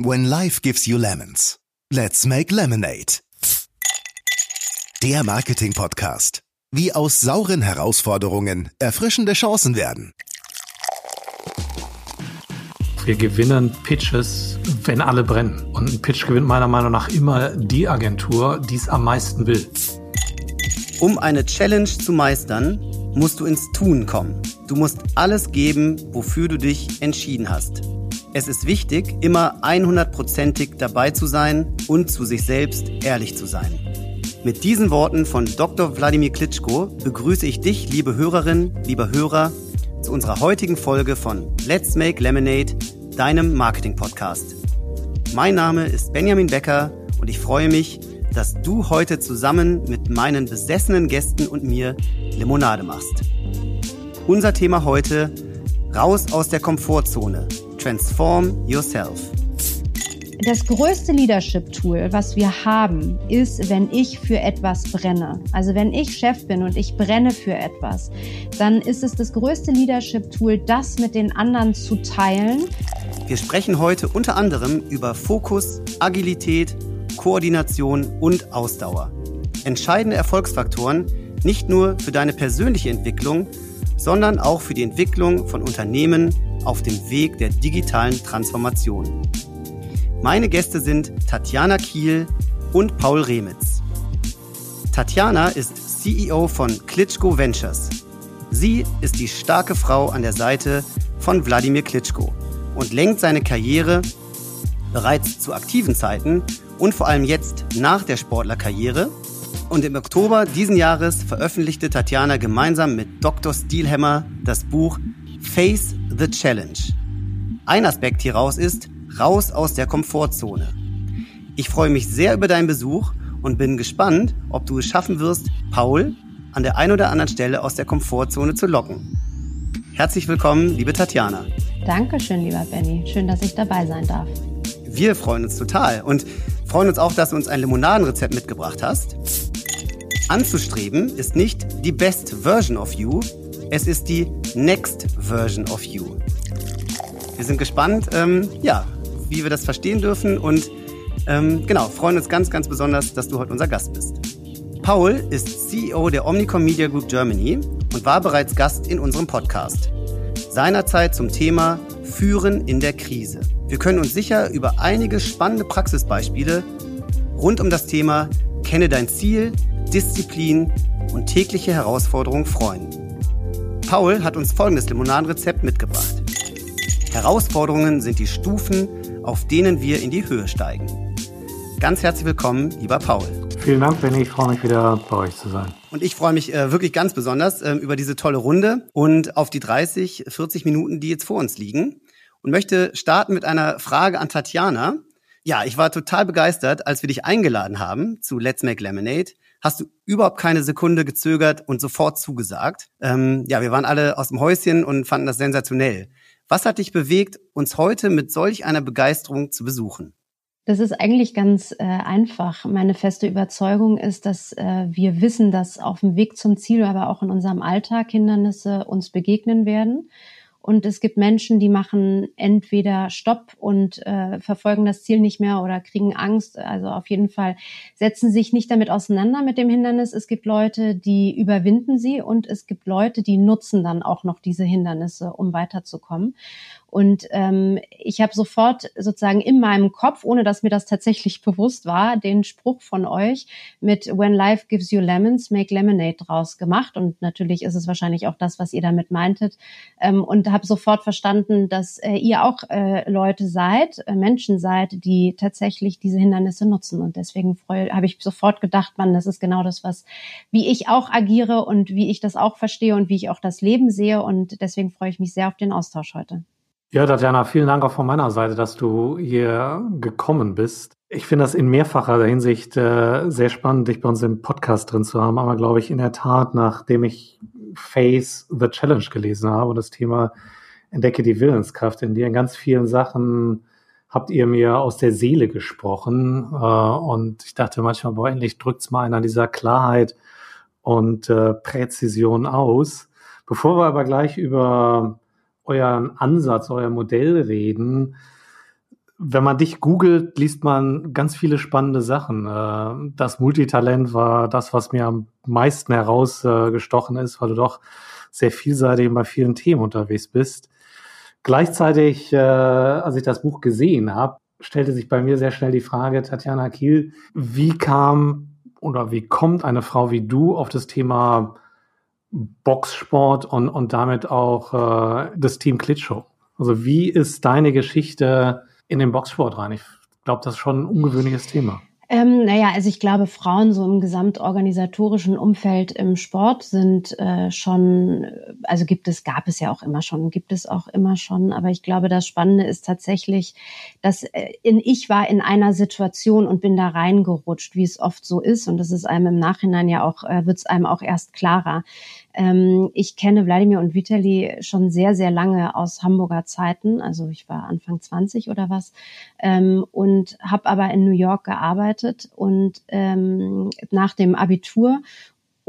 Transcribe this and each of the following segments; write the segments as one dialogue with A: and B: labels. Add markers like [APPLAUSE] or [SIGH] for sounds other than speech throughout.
A: When life gives you lemons, let's make lemonade. Der Marketing-Podcast. Wie aus sauren Herausforderungen erfrischende Chancen werden.
B: Wir gewinnen Pitches, wenn alle brennen. Und ein Pitch gewinnt meiner Meinung nach immer die Agentur, die es am meisten will.
C: Um eine Challenge zu meistern, musst du ins Tun kommen. Du musst alles geben, wofür du dich entschieden hast. Es ist wichtig, immer 100%ig dabei zu sein und zu sich selbst ehrlich zu sein. Mit diesen Worten von Dr. Wladimir Klitschko begrüße ich dich, liebe Hörerin, lieber Hörer, zu unserer heutigen Folge von Let's Make Lemonade, deinem Marketing-Podcast. Mein Name ist Benjamin Becker und ich freue mich, dass du heute zusammen mit meinen besessenen Gästen und mir Limonade machst. Unser Thema heute, raus aus der Komfortzone, transform yourself.
D: Das größte Leadership-Tool, was wir haben, ist, wenn ich für etwas brenne. Also wenn ich Chef bin und ich brenne für etwas, dann ist es das größte Leadership-Tool, das mit den anderen zu teilen.
C: Wir sprechen heute unter anderem über Fokus, Agilität, Koordination und Ausdauer. Entscheidende Erfolgsfaktoren nicht nur für deine persönliche Entwicklung, sondern auch für die Entwicklung von Unternehmen auf dem Weg der digitalen Transformation. Meine Gäste sind Tatjana Kiel und Paul Remitz. Tatjana ist CEO von Klitschko Ventures. Sie ist die starke Frau an der Seite von Wladimir Klitschko und lenkt seine Karriere bereits zu aktiven Zeiten und vor allem jetzt nach der Sportlerkarriere. Und im Oktober diesen Jahres veröffentlichte Tatjana gemeinsam mit Dr. Steelhammer das Buch Face the Challenge. Ein Aspekt hieraus ist, raus aus der Komfortzone. Ich freue mich sehr über deinen Besuch und bin gespannt, ob du es schaffen wirst, Paul an der einen oder anderen Stelle aus der Komfortzone zu locken. Herzlich willkommen, liebe Tatjana.
D: Dankeschön, lieber Benny. Schön, dass ich dabei sein darf.
C: Wir freuen uns total und freuen uns auch, dass du uns ein Limonadenrezept mitgebracht hast. Anzustreben ist nicht die best version of you, es ist die next version of you. Wir sind gespannt, ähm, ja, wie wir das verstehen dürfen und ähm, genau, freuen uns ganz, ganz besonders, dass du heute unser Gast bist. Paul ist CEO der Omnicom Media Group Germany und war bereits Gast in unserem Podcast. Seinerzeit zum Thema Führen in der Krise. Wir können uns sicher über einige spannende Praxisbeispiele rund um das Thema Kenne dein Ziel, Disziplin und tägliche Herausforderungen freuen. Paul hat uns folgendes Limonadenrezept mitgebracht. Herausforderungen sind die Stufen, auf denen wir in die Höhe steigen. Ganz herzlich willkommen, lieber Paul.
B: Vielen Dank, Benny. Ich freue mich wieder bei euch zu sein.
C: Und ich freue mich äh, wirklich ganz besonders äh, über diese tolle Runde und auf die 30, 40 Minuten, die jetzt vor uns liegen. Und möchte starten mit einer Frage an Tatjana. Ja, ich war total begeistert, als wir dich eingeladen haben zu Let's Make Lemonade. Hast du überhaupt keine Sekunde gezögert und sofort zugesagt. Ähm, ja, wir waren alle aus dem Häuschen und fanden das sensationell. Was hat dich bewegt, uns heute mit solch einer Begeisterung zu besuchen?
D: Das ist eigentlich ganz äh, einfach. Meine feste Überzeugung ist, dass äh, wir wissen, dass auf dem Weg zum Ziel, aber auch in unserem Alltag Hindernisse uns begegnen werden. Und es gibt Menschen, die machen entweder Stopp und äh, verfolgen das Ziel nicht mehr oder kriegen Angst. Also auf jeden Fall setzen sich nicht damit auseinander mit dem Hindernis. Es gibt Leute, die überwinden sie und es gibt Leute, die nutzen dann auch noch diese Hindernisse, um weiterzukommen. Und ähm, ich habe sofort sozusagen in meinem Kopf, ohne dass mir das tatsächlich [LAUGHS] bewusst war, den Spruch von euch mit When life gives you lemons, make lemonade draus gemacht. Und natürlich ist es wahrscheinlich auch das, was ihr damit meintet. Ähm, und habe sofort verstanden, dass äh, ihr auch äh, Leute seid, äh, Menschen seid, die tatsächlich diese Hindernisse nutzen. Und deswegen habe ich sofort gedacht, man, das ist genau das, was wie ich auch agiere und wie ich das auch verstehe und wie ich auch das Leben sehe. Und deswegen freue ich mich sehr auf den Austausch heute.
B: Ja, Tatjana, vielen Dank auch von meiner Seite, dass du hier gekommen bist. Ich finde das in mehrfacher Hinsicht äh, sehr spannend, dich bei uns im Podcast drin zu haben. Aber glaube ich in der Tat, nachdem ich Face the Challenge gelesen habe und das Thema Entdecke die Willenskraft in dir, in ganz vielen Sachen habt ihr mir aus der Seele gesprochen. Äh, und ich dachte manchmal, boah, endlich drückt's mal einer dieser Klarheit und äh, Präzision aus. Bevor wir aber gleich über euren Ansatz, euer Modell reden, wenn man dich googelt, liest man ganz viele spannende Sachen. Äh, das Multitalent war das, was mir am meisten herausgestochen ist, weil du doch sehr vielseitig bei vielen Themen unterwegs bist. Gleichzeitig, äh, als ich das Buch gesehen habe, stellte sich bei mir sehr schnell die Frage, Tatjana Kiel, wie kam oder wie kommt eine Frau wie du auf das Thema Boxsport und, und damit auch äh, das Team Klitschow? Also wie ist deine Geschichte in den Boxsport rein? Ich glaube, das ist schon ein ungewöhnliches Thema.
D: Ähm, naja, also ich glaube, Frauen so im gesamtorganisatorischen Umfeld im Sport sind äh, schon, also gibt es, gab es ja auch immer schon, gibt es auch immer schon, aber ich glaube, das Spannende ist tatsächlich, dass äh, in, ich war in einer Situation und bin da reingerutscht, wie es oft so ist und das ist einem im Nachhinein ja auch, äh, wird es einem auch erst klarer. Ähm, ich kenne Wladimir und Vitali schon sehr, sehr lange aus Hamburger Zeiten. Also ich war Anfang 20 oder was ähm, und habe aber in New York gearbeitet und ähm, nach dem Abitur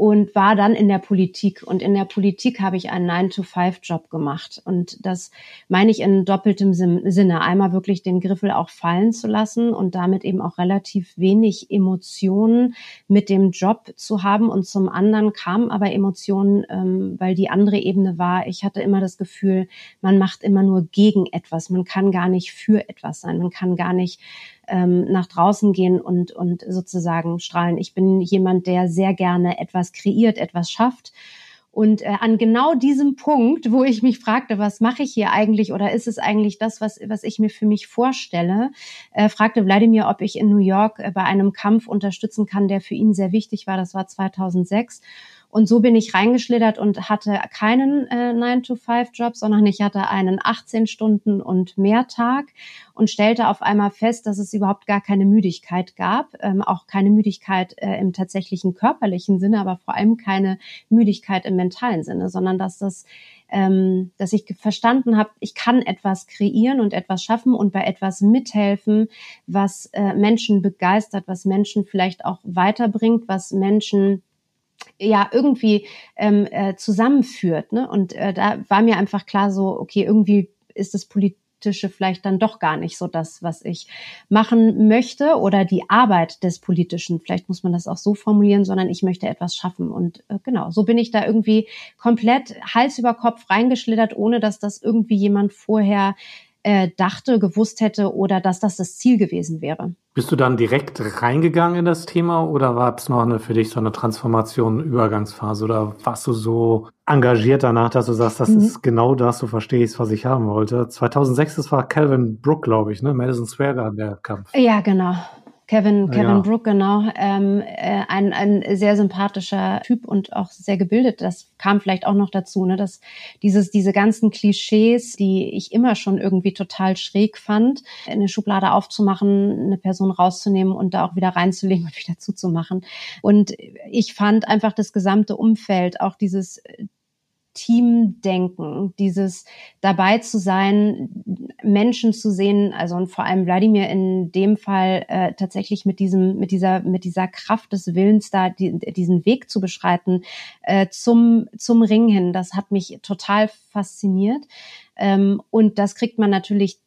D: und war dann in der Politik. Und in der Politik habe ich einen 9-to-5-Job gemacht. Und das meine ich in doppeltem Sinne. Einmal wirklich den Griffel auch fallen zu lassen und damit eben auch relativ wenig Emotionen mit dem Job zu haben. Und zum anderen kamen aber Emotionen, ähm, weil die andere Ebene war, ich hatte immer das Gefühl, man macht immer nur gegen etwas. Man kann gar nicht für etwas sein. Man kann gar nicht ähm, nach draußen gehen und, und sozusagen strahlen. Ich bin jemand, der sehr gerne etwas kreiert, etwas schafft. Und äh, an genau diesem Punkt, wo ich mich fragte, was mache ich hier eigentlich oder ist es eigentlich das, was, was ich mir für mich vorstelle, äh, fragte Wladimir, ob ich in New York äh, bei einem Kampf unterstützen kann, der für ihn sehr wichtig war. Das war 2006. Und so bin ich reingeschlittert und hatte keinen äh, 9-to-5-Job, sondern ich hatte einen 18 Stunden und mehr Tag und stellte auf einmal fest, dass es überhaupt gar keine Müdigkeit gab, ähm, auch keine Müdigkeit äh, im tatsächlichen körperlichen Sinne, aber vor allem keine Müdigkeit im mentalen Sinne, sondern dass das ähm, dass ich verstanden habe, ich kann etwas kreieren und etwas schaffen und bei etwas mithelfen, was äh, Menschen begeistert, was Menschen vielleicht auch weiterbringt, was Menschen ja irgendwie ähm, äh, zusammenführt. Ne? Und äh, da war mir einfach klar so, okay, irgendwie ist das politische vielleicht dann doch gar nicht so das, was ich machen möchte oder die Arbeit des Politischen. Vielleicht muss man das auch so formulieren, sondern ich möchte etwas schaffen. Und äh, genau, so bin ich da irgendwie komplett Hals über Kopf reingeschlittert, ohne dass das irgendwie jemand vorher äh, dachte, gewusst hätte oder dass das das Ziel gewesen wäre.
B: Bist du dann direkt reingegangen in das Thema oder war es noch eine, für dich so eine Transformation, Übergangsphase oder warst du so engagiert danach, dass du sagst, das mhm. ist genau das, du verstehst, was ich haben wollte? 2006, das war Calvin Brook, glaube ich, ne? Madison Square Garden, der Kampf.
D: Ja, genau. Kevin, Kevin ja. Brook, genau. Ähm, äh, ein, ein sehr sympathischer Typ und auch sehr gebildet. Das kam vielleicht auch noch dazu, ne, dass dieses, diese ganzen Klischees, die ich immer schon irgendwie total schräg fand, eine Schublade aufzumachen, eine Person rauszunehmen und da auch wieder reinzulegen und [LAUGHS] wieder zuzumachen. Und ich fand einfach das gesamte Umfeld, auch dieses Teamdenken, dieses dabei zu sein, Menschen zu sehen, also und vor allem Wladimir in dem Fall äh, tatsächlich mit diesem, mit dieser, mit dieser Kraft des Willens da die, diesen Weg zu beschreiten äh, zum zum Ring hin, das hat mich total fasziniert. Ähm, und das kriegt man natürlich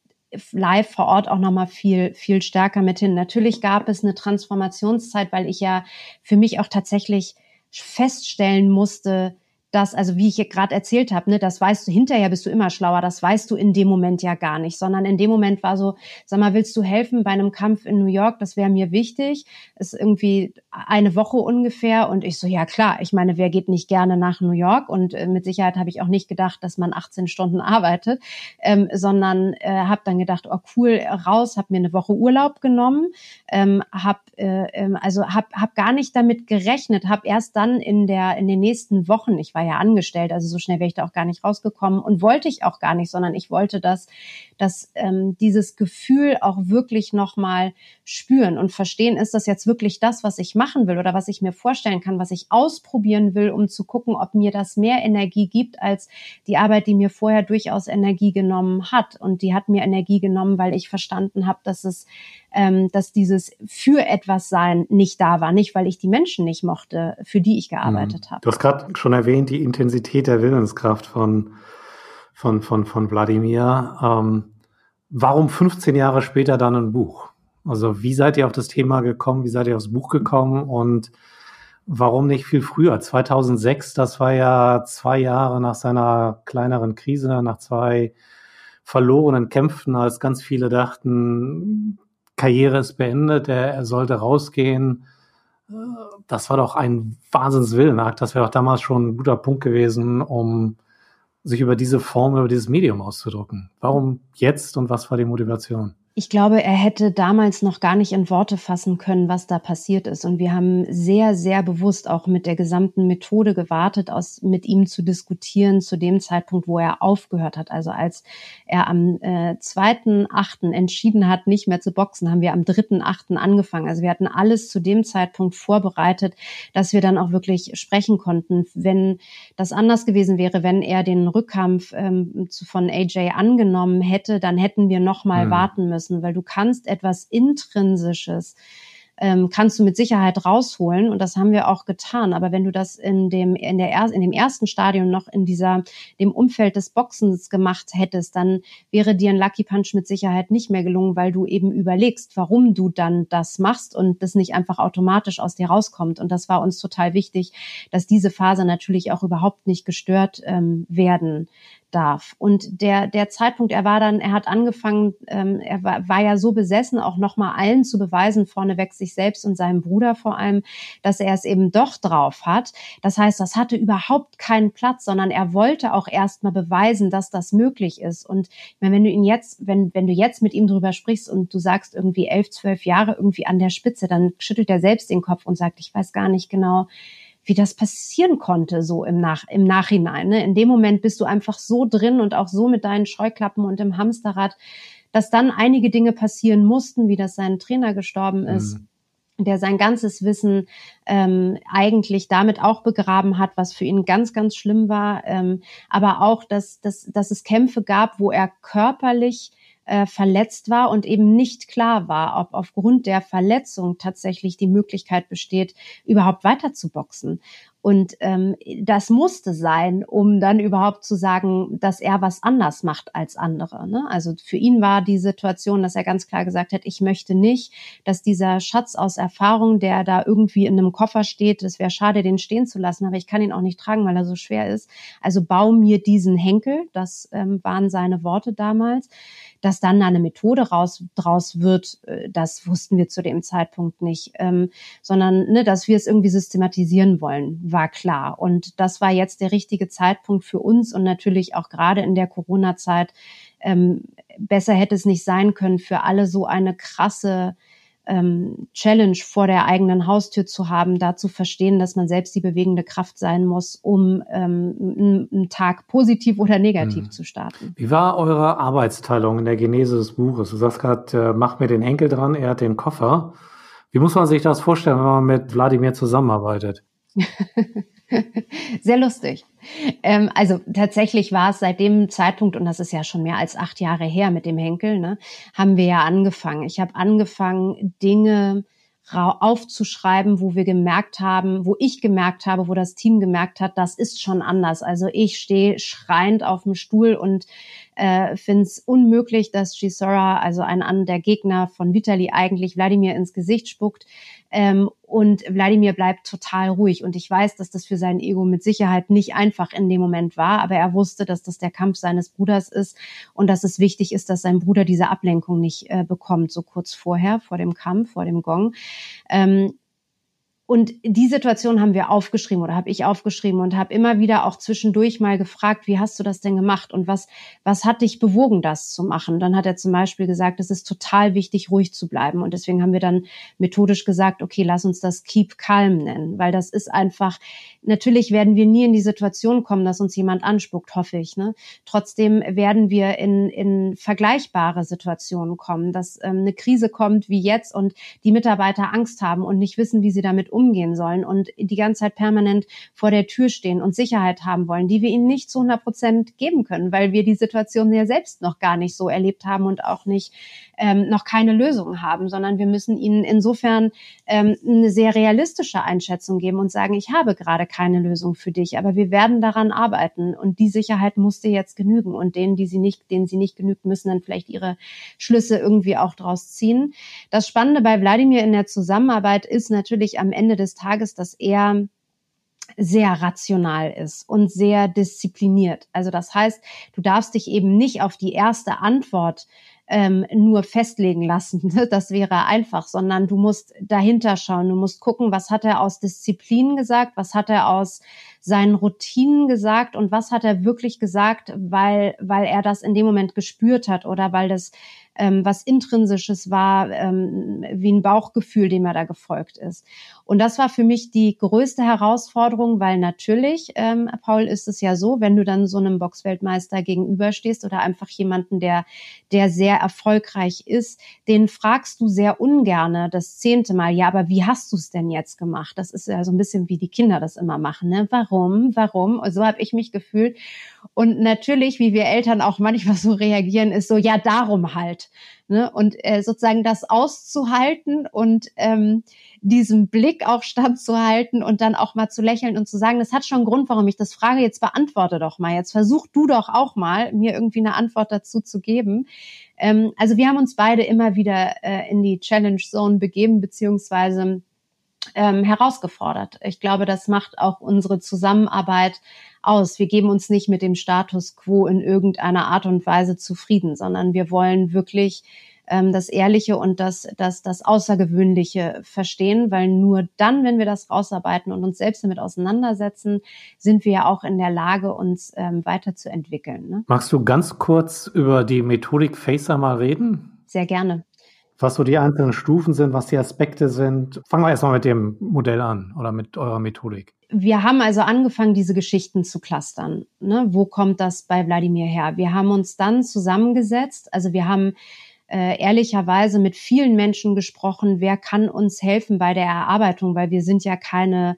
D: live vor Ort auch noch mal viel viel stärker mit hin. Natürlich gab es eine Transformationszeit, weil ich ja für mich auch tatsächlich feststellen musste, das, also wie ich hier gerade erzählt habe, ne, das weißt du, hinterher bist du immer schlauer, das weißt du in dem Moment ja gar nicht, sondern in dem Moment war so, sag mal, willst du helfen bei einem Kampf in New York? Das wäre mir wichtig. Ist irgendwie eine Woche ungefähr und ich so, ja klar, ich meine, wer geht nicht gerne nach New York? Und äh, mit Sicherheit habe ich auch nicht gedacht, dass man 18 Stunden [LAUGHS] arbeitet, ähm, sondern äh, habe dann gedacht, oh cool, raus, habe mir eine Woche Urlaub genommen, ähm, habe äh, ähm, also habe hab gar nicht damit gerechnet, habe erst dann in der in den nächsten Wochen, ich war war ja angestellt, also so schnell wäre ich da auch gar nicht rausgekommen und wollte ich auch gar nicht, sondern ich wollte, dass, dass ähm, dieses Gefühl auch wirklich nochmal spüren und verstehen, ist das jetzt wirklich das, was ich machen will oder was ich mir vorstellen kann, was ich ausprobieren will, um zu gucken, ob mir das mehr Energie gibt als die Arbeit, die mir vorher durchaus Energie genommen hat. Und die hat mir Energie genommen, weil ich verstanden habe, dass es ähm, dass dieses für etwas sein nicht da war, nicht weil ich die Menschen nicht mochte, für die ich gearbeitet mhm. habe.
B: Du hast gerade schon erwähnt die Intensität der Willenskraft von von von von Wladimir. Ähm, Warum 15 Jahre später dann ein Buch? Also wie seid ihr auf das Thema gekommen? Wie seid ihr aufs Buch gekommen? Und warum nicht viel früher? 2006, das war ja zwei Jahre nach seiner kleineren Krise, nach zwei verlorenen Kämpfen, als ganz viele dachten, Karriere ist beendet, er, er sollte rausgehen. Das war doch ein Wahnsinnswillenakt. Das wäre auch damals schon ein guter Punkt gewesen, um sich über diese Form, über dieses Medium auszudrücken. Warum jetzt und was war die Motivation?
D: Ich glaube, er hätte damals noch gar nicht in Worte fassen können, was da passiert ist. Und wir haben sehr, sehr bewusst auch mit der gesamten Methode gewartet, aus, mit ihm zu diskutieren zu dem Zeitpunkt, wo er aufgehört hat. Also als er am äh, 2.8. entschieden hat, nicht mehr zu boxen, haben wir am 3.8. angefangen. Also wir hatten alles zu dem Zeitpunkt vorbereitet, dass wir dann auch wirklich sprechen konnten. Wenn das anders gewesen wäre, wenn er den Rückkampf ähm, von AJ angenommen hätte, dann hätten wir noch mal hm. warten müssen müssen, weil du kannst etwas Intrinsisches ähm, kannst du mit Sicherheit rausholen und das haben wir auch getan. Aber wenn du das in dem in der er in dem ersten Stadium noch in dieser dem Umfeld des Boxens gemacht hättest, dann wäre dir ein Lucky Punch mit Sicherheit nicht mehr gelungen, weil du eben überlegst, warum du dann das machst und das nicht einfach automatisch aus dir rauskommt. Und das war uns total wichtig, dass diese Phase natürlich auch überhaupt nicht gestört ähm, werden darf. Und der, der Zeitpunkt, er war dann, er hat angefangen, ähm, er war, war ja so besessen, auch nochmal allen zu beweisen, vorneweg sich selbst und seinem Bruder vor allem, dass er es eben doch drauf hat. Das heißt, das hatte überhaupt keinen Platz, sondern er wollte auch erstmal beweisen, dass das möglich ist. Und meine, wenn du ihn jetzt, wenn, wenn du jetzt mit ihm drüber sprichst und du sagst irgendwie elf, zwölf Jahre irgendwie an der Spitze, dann schüttelt er selbst den Kopf und sagt, ich weiß gar nicht genau, wie das passieren konnte, so im, Nach im Nachhinein. Ne? In dem Moment bist du einfach so drin und auch so mit deinen Scheuklappen und im Hamsterrad, dass dann einige Dinge passieren mussten, wie dass sein Trainer gestorben ist. Mhm der sein ganzes Wissen ähm, eigentlich damit auch begraben hat, was für ihn ganz, ganz schlimm war. Ähm, aber auch, dass, dass, dass es Kämpfe gab, wo er körperlich äh, verletzt war und eben nicht klar war, ob aufgrund der Verletzung tatsächlich die Möglichkeit besteht, überhaupt weiter zu boxen. Und ähm, das musste sein, um dann überhaupt zu sagen, dass er was anders macht als andere. Ne? Also für ihn war die Situation, dass er ganz klar gesagt hat, ich möchte nicht, dass dieser Schatz aus Erfahrung, der da irgendwie in einem Koffer steht, es wäre schade, den stehen zu lassen, aber ich kann ihn auch nicht tragen, weil er so schwer ist. Also bau mir diesen Henkel, das ähm, waren seine Worte damals. Dass dann eine Methode raus, draus wird, äh, das wussten wir zu dem Zeitpunkt nicht, ähm, sondern ne, dass wir es irgendwie systematisieren wollen, war klar. Und das war jetzt der richtige Zeitpunkt für uns und natürlich auch gerade in der Corona-Zeit. Ähm, besser hätte es nicht sein können, für alle so eine krasse ähm, Challenge vor der eigenen Haustür zu haben, da zu verstehen, dass man selbst die bewegende Kraft sein muss, um ähm, einen Tag positiv oder negativ hm. zu starten.
B: Wie war eure Arbeitsteilung in der Genese des Buches? Du sagst gerade, äh, mach mir den Enkel dran, er hat den Koffer. Wie muss man sich das vorstellen, wenn man mit Wladimir zusammenarbeitet? [LAUGHS]
D: Sehr lustig. Ähm, also tatsächlich war es seit dem Zeitpunkt, und das ist ja schon mehr als acht Jahre her mit dem Henkel, ne, haben wir ja angefangen. Ich habe angefangen, Dinge aufzuschreiben, wo wir gemerkt haben, wo ich gemerkt habe, wo das Team gemerkt hat, das ist schon anders. Also ich stehe schreiend auf dem Stuhl und äh, finde es unmöglich, dass Gisora, also ein an der Gegner von Vitali, eigentlich Wladimir ins Gesicht spuckt. Ähm, und Wladimir bleibt total ruhig. Und ich weiß, dass das für sein Ego mit Sicherheit nicht einfach in dem Moment war, aber er wusste, dass das der Kampf seines Bruders ist und dass es wichtig ist, dass sein Bruder diese Ablenkung nicht äh, bekommt, so kurz vorher, vor dem Kampf, vor dem Gong. Ähm, und die Situation haben wir aufgeschrieben oder habe ich aufgeschrieben und habe immer wieder auch zwischendurch mal gefragt, wie hast du das denn gemacht und was, was hat dich bewogen, das zu machen? Dann hat er zum Beispiel gesagt, es ist total wichtig, ruhig zu bleiben. Und deswegen haben wir dann methodisch gesagt, okay, lass uns das Keep Calm nennen, weil das ist einfach, natürlich werden wir nie in die Situation kommen, dass uns jemand anspuckt, hoffe ich. Ne? Trotzdem werden wir in, in vergleichbare Situationen kommen, dass ähm, eine Krise kommt wie jetzt und die Mitarbeiter Angst haben und nicht wissen, wie sie damit umgehen sollen und die ganze Zeit permanent vor der Tür stehen und Sicherheit haben wollen, die wir ihnen nicht zu 100 Prozent geben können, weil wir die Situation ja selbst noch gar nicht so erlebt haben und auch nicht ähm, noch keine Lösung haben, sondern wir müssen ihnen insofern ähm, eine sehr realistische Einschätzung geben und sagen, ich habe gerade keine Lösung für dich, aber wir werden daran arbeiten und die Sicherheit muss dir jetzt genügen und denen, die sie nicht, denen sie nicht genügt, müssen dann vielleicht ihre Schlüsse irgendwie auch draus ziehen. Das Spannende bei Wladimir in der Zusammenarbeit ist natürlich am Ende des Tages, dass er sehr rational ist und sehr diszipliniert. Also das heißt, du darfst dich eben nicht auf die erste Antwort ähm, nur festlegen lassen. [LAUGHS] Das wäre einfach, sondern du musst dahinter schauen. Du musst gucken, was hat er aus Disziplin gesagt, was hat er aus seinen Routinen gesagt und was hat er wirklich gesagt, weil, weil er das in dem Moment gespürt hat oder weil das ähm, was Intrinsisches war, ähm, wie ein Bauchgefühl, dem er da gefolgt ist. Und das war für mich die größte Herausforderung, weil natürlich, ähm, Paul, ist es ja so, wenn du dann so einem Boxweltmeister gegenüberstehst oder einfach jemanden, der, der sehr erfolgreich ist, den fragst du sehr ungerne das zehnte Mal, ja, aber wie hast du es denn jetzt gemacht? Das ist ja so ein bisschen wie die Kinder das immer machen. Ne? Warum? Warum? Und so habe ich mich gefühlt. Und natürlich, wie wir Eltern auch manchmal so reagieren, ist so, ja, darum halt. Ne? Und äh, sozusagen das auszuhalten und ähm, diesem Blick auch standzuhalten und dann auch mal zu lächeln und zu sagen, das hat schon einen Grund, warum ich das frage, jetzt beantworte doch mal, jetzt versuch du doch auch mal, mir irgendwie eine Antwort dazu zu geben. Ähm, also wir haben uns beide immer wieder äh, in die Challenge Zone begeben, beziehungsweise ähm, herausgefordert. Ich glaube, das macht auch unsere Zusammenarbeit aus. Wir geben uns nicht mit dem Status quo in irgendeiner Art und Weise zufrieden, sondern wir wollen wirklich ähm, das Ehrliche und das, das, das Außergewöhnliche verstehen, weil nur dann, wenn wir das rausarbeiten und uns selbst damit auseinandersetzen, sind wir ja auch in der Lage, uns ähm, weiterzuentwickeln. Ne?
B: Magst du ganz kurz über die Methodik Facer mal reden?
D: Sehr gerne
B: was so die einzelnen Stufen sind, was die Aspekte sind. Fangen wir erstmal mit dem Modell an oder mit eurer Methodik.
D: Wir haben also angefangen, diese Geschichten zu clustern. Ne? Wo kommt das bei Wladimir her? Wir haben uns dann zusammengesetzt. Also wir haben äh, ehrlicherweise mit vielen Menschen gesprochen, wer kann uns helfen bei der Erarbeitung, weil wir sind ja keine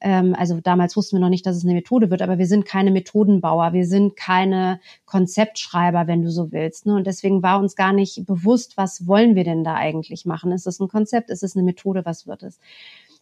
D: ähm, also damals wussten wir noch nicht, dass es eine Methode wird, aber wir sind keine Methodenbauer, wir sind keine Konzeptschreiber, wenn du so willst. Ne? Und deswegen war uns gar nicht bewusst, was wollen wir denn da eigentlich machen? Ist es ein Konzept? Ist es eine Methode? Was wird es?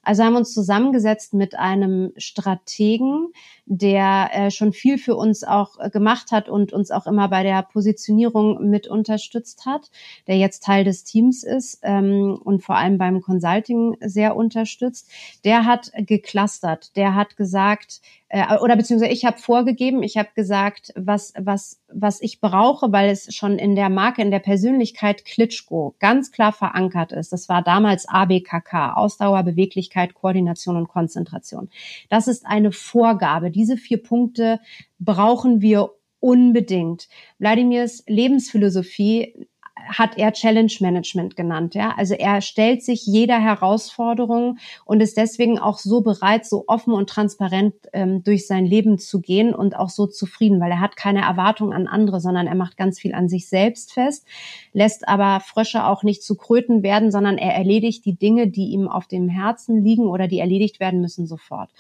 D: Also haben wir uns zusammengesetzt mit einem Strategen, der äh, schon viel für uns auch äh, gemacht hat und uns auch immer bei der Positionierung mit unterstützt hat, der jetzt Teil des Teams ist ähm, und vor allem beim Consulting sehr unterstützt. Der hat geclustert, der hat gesagt, äh, oder beziehungsweise ich habe vorgegeben, ich habe gesagt, was, was, was ich brauche, weil es schon in der Marke, in der Persönlichkeit Klitschko ganz klar verankert ist. Das war damals ABKK, Ausdauer, Beweglichkeit, Koordination und Konzentration. Das ist eine Vorgabe. Diese vier Punkte brauchen wir unbedingt. Wladimirs Lebensphilosophie hat er Challenge Management genannt. Ja? Also er stellt sich jeder Herausforderung und ist deswegen auch so bereit, so offen und transparent ähm, durch sein Leben zu gehen und auch so zufrieden, weil er hat keine Erwartung an andere, sondern er macht ganz viel an sich selbst fest, lässt aber Frösche auch nicht zu Kröten werden, sondern er erledigt die Dinge, die ihm auf dem Herzen liegen oder die erledigt werden müssen, sofort.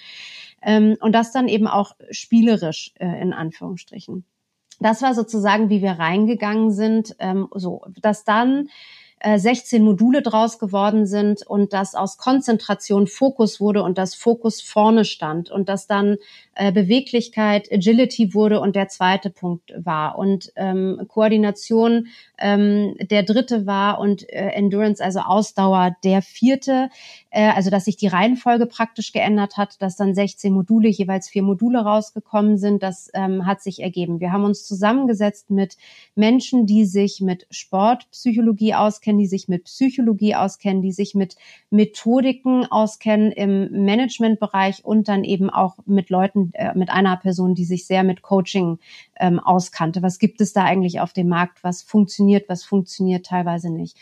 D: Ähm, und das dann eben auch spielerisch äh, in Anführungsstrichen. Das war sozusagen, wie wir reingegangen sind, ähm, so, dass dann 16 äh, Module draus geworden sind und dass aus Konzentration Fokus wurde und das Fokus vorne stand und dass dann äh, Beweglichkeit Agility wurde und der zweite Punkt war und ähm, Koordination ähm, der dritte war und äh, Endurance, also Ausdauer der vierte, äh, also dass sich die Reihenfolge praktisch geändert hat, dass dann 16 Module, jeweils vier Module rausgekommen sind, das ähm, hat sich ergeben. Wir haben uns zusammengesetzt mit Menschen, die sich mit Sportpsychologie auskennen, die sich mit Psychologie auskennen, die sich mit Methodiken auskennen im Managementbereich und dann eben auch mit Leuten, äh, mit einer Person, die sich sehr mit Coaching ähm, auskannte. Was gibt es da eigentlich auf dem Markt? Was funktioniert, was funktioniert teilweise nicht?